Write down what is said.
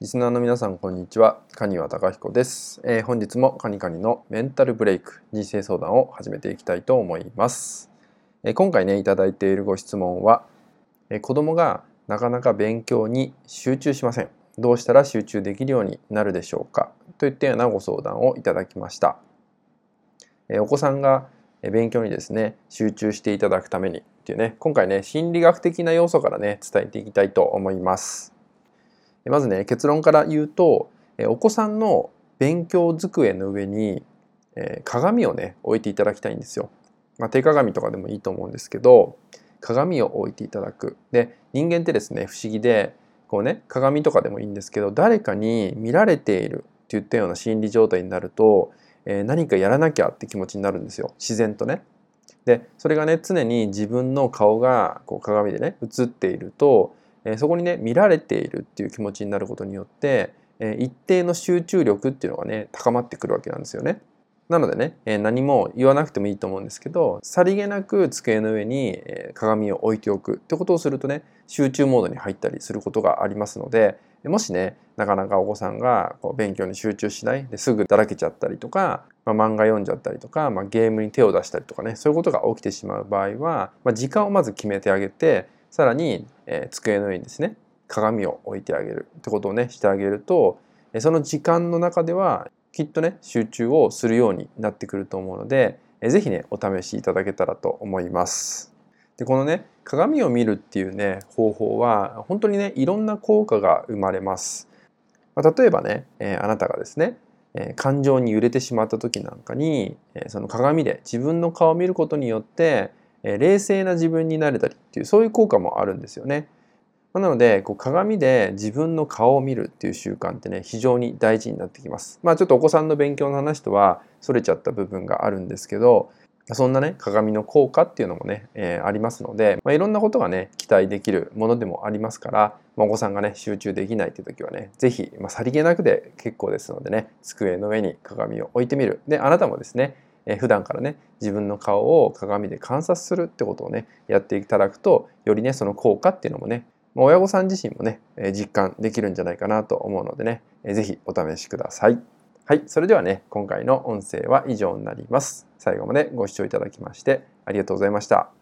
リスナーの皆さんこんにちは。カニワタカヒコです、えー、本日もカニカニのメンタルブレイク人生相談を始めていきたいと思います、えー、今回ねいただいているご質問は、えー、子供がなかなか勉強に集中しません。どうしたら集中できるようになるでしょうか？といったようなご相談をいただきました、えお子さんが勉強にですね集中していただくためにっていうね今回ね心理学的な要素からね伝えていきたいと思います。まずね結論から言うとお子さんの勉強机の上に鏡をね置いていただきたいんですよ。まあ、手鏡とかでもいいと思うんですけど鏡を置いていただく。で人間ってですね不思議でこうね鏡とかでもいいんですけど誰かに見られているっていったような心理状態になると、えー、何かやらなきゃって気持ちになるんですよ自然とね。でそれがね常に自分の顔がこう鏡でね映っているとえそこにね見られているっていう気持ちになることによって、え一定の集中力っていうのがね高まってくるわけなんですよね。なのでね、え何も言わなくてもいいと思うんですけどさりげなく机の上に、鏡を置いておくってことをするとね集中モードに入ったりすることがありますのでもしねなかなかお子さんがこう勉強に集中しないですぐだらけちゃったりとか、まあ、漫画読んじゃったりとか、まあ、ゲームに手を出したりとかねそういうことが起きてしまう場合は、まあ、時間をまず決めてあげてさらに、えー、机の上にですね鏡を置いてあげるってことをねしてあげるとその時間の中ではきっとね集中をするようになってくると思うので是非ねお試しいただけたらと思います。でこのね鏡を見るっていうね方法は本当にねいろんな効果が生まれます。まあ、例えばね、えー、あなたがですね、えー、感情に揺れてしまった時なんかに、えー、その鏡で自分の顔を見ることによって冷静な自分になれたりっていうそういう効果もあるんですよね。なのでこう鏡で自分の顔を見るっていう習慣ってね非常に大事になってきます。まあちょっとお子さんの勉強の話とはそれちゃった部分があるんですけどそんなね鏡の効果っていうのもね、えー、ありますので、まあ、いろんなことがね期待できるものでもありますから、まあ、お子さんがね集中できないっていう時はね是非、まあ、さりげなくで結構ですのでね机の上に鏡を置いてみるであなたもですねえ普段からね自分の顔を鏡で観察するってことをねやっていただくとよりねその効果っていうのもね親御さん自身もね実感できるんじゃないかなと思うのでね是非お試しください。はい、それではね今回の音声は以上になります。最後までご視聴いただきましてありがとうございました。